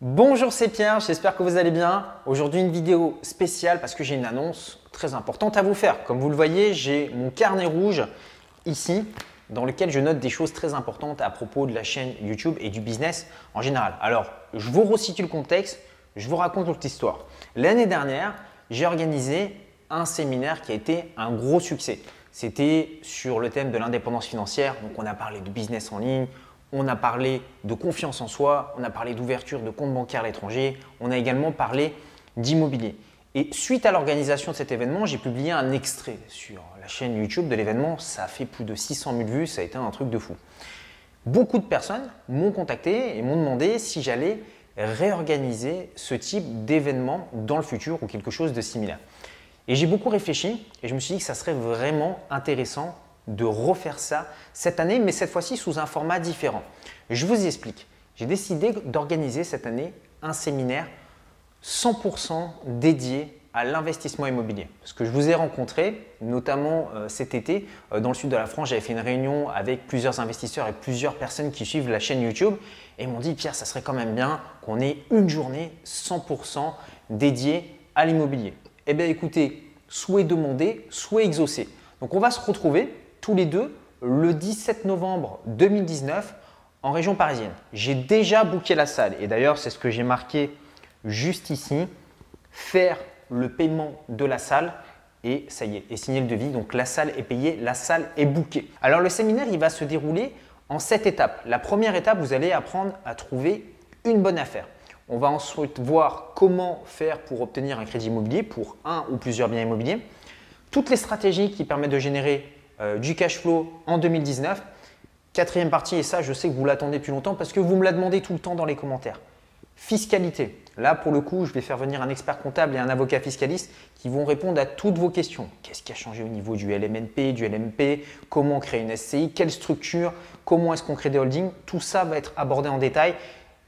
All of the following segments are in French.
Bonjour, c'est Pierre, j'espère que vous allez bien. Aujourd'hui, une vidéo spéciale parce que j'ai une annonce très importante à vous faire. Comme vous le voyez, j'ai mon carnet rouge ici dans lequel je note des choses très importantes à propos de la chaîne YouTube et du business en général. Alors, je vous resitue le contexte, je vous raconte toute l'histoire. L'année dernière, j'ai organisé un séminaire qui a été un gros succès. C'était sur le thème de l'indépendance financière. Donc, on a parlé de business en ligne, on a parlé de confiance en soi, on a parlé d'ouverture de compte bancaire à l'étranger, on a également parlé d'immobilier. Et suite à l'organisation de cet événement, j'ai publié un extrait sur la chaîne YouTube de l'événement. Ça a fait plus de 600 000 vues, ça a été un truc de fou. Beaucoup de personnes m'ont contacté et m'ont demandé si j'allais réorganiser ce type d'événement dans le futur ou quelque chose de similaire. Et j'ai beaucoup réfléchi et je me suis dit que ça serait vraiment intéressant de refaire ça cette année, mais cette fois-ci sous un format différent. Je vous explique. J'ai décidé d'organiser cette année un séminaire 100% dédié à l'investissement immobilier. Parce que je vous ai rencontré, notamment euh, cet été, euh, dans le sud de la France, j'avais fait une réunion avec plusieurs investisseurs et plusieurs personnes qui suivent la chaîne YouTube et m'ont dit Pierre, ça serait quand même bien qu'on ait une journée 100% dédiée à l'immobilier. Eh bien écoutez, souhait demandé, souhait exaucé. Donc on va se retrouver tous les deux le 17 novembre 2019 en région parisienne. J'ai déjà booké la salle et d'ailleurs c'est ce que j'ai marqué juste ici, faire le paiement de la salle et ça y est, et signer le devis. Donc la salle est payée, la salle est bookée. Alors le séminaire, il va se dérouler en sept étapes. La première étape, vous allez apprendre à trouver une bonne affaire. On va ensuite voir comment faire pour obtenir un crédit immobilier pour un ou plusieurs biens immobiliers. Toutes les stratégies qui permettent de générer du cash flow en 2019. Quatrième partie, et ça je sais que vous l'attendez depuis longtemps parce que vous me la demandez tout le temps dans les commentaires. Fiscalité. Là, pour le coup, je vais faire venir un expert comptable et un avocat fiscaliste qui vont répondre à toutes vos questions. Qu'est-ce qui a changé au niveau du LMNP, du LMP Comment créer une SCI Quelle structure? Comment est-ce qu'on crée des holdings? Tout ça va être abordé en détail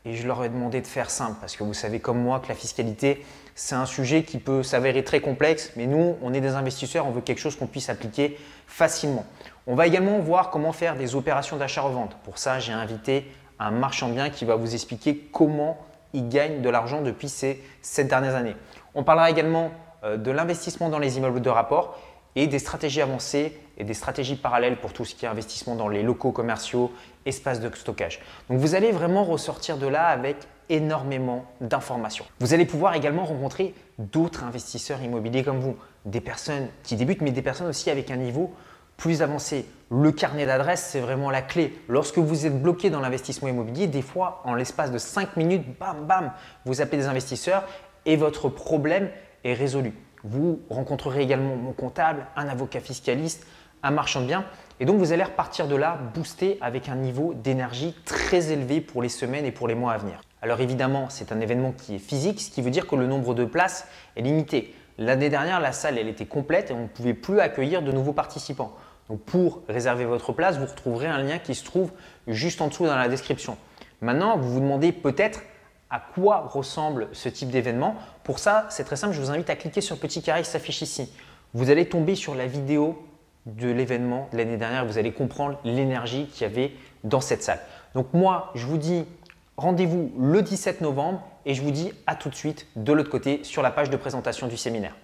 et je leur ai demandé de faire simple parce que vous savez comme moi que la fiscalité, c'est un sujet qui peut s'avérer très complexe, mais nous, on est des investisseurs, on veut quelque chose qu'on puisse appliquer facilement. On va également voir comment faire des opérations d'achat-revente. Pour ça, j'ai invité un marchand bien qui va vous expliquer comment il gagne de l'argent depuis ces sept dernières années. On parlera également euh, de l'investissement dans les immeubles de rapport et des stratégies avancées et des stratégies parallèles pour tout ce qui est investissement dans les locaux commerciaux, espaces de stockage. Donc vous allez vraiment ressortir de là avec énormément d'informations. Vous allez pouvoir également rencontrer d'autres investisseurs immobiliers comme vous, des personnes qui débutent, mais des personnes aussi avec un niveau plus avancé. Le carnet d'adresses, c'est vraiment la clé. Lorsque vous êtes bloqué dans l'investissement immobilier, des fois, en l'espace de 5 minutes, bam, bam, vous appelez des investisseurs et votre problème est résolu. Vous rencontrerez également mon comptable, un avocat fiscaliste, un marchand de biens. Et donc, vous allez repartir de là boosté avec un niveau d'énergie très élevé pour les semaines et pour les mois à venir. Alors évidemment, c'est un événement qui est physique, ce qui veut dire que le nombre de places est limité. L'année dernière, la salle était complète et on ne pouvait plus accueillir de nouveaux participants. Donc pour réserver votre place, vous retrouverez un lien qui se trouve juste en dessous dans la description. Maintenant, vous vous demandez peut-être à quoi ressemble ce type d'événement. Pour ça, c'est très simple, je vous invite à cliquer sur le petit carré qui s'affiche ici. Vous allez tomber sur la vidéo de l'événement de l'année dernière, vous allez comprendre l'énergie qu'il y avait dans cette salle. Donc moi, je vous dis rendez-vous le 17 novembre et je vous dis à tout de suite de l'autre côté sur la page de présentation du séminaire.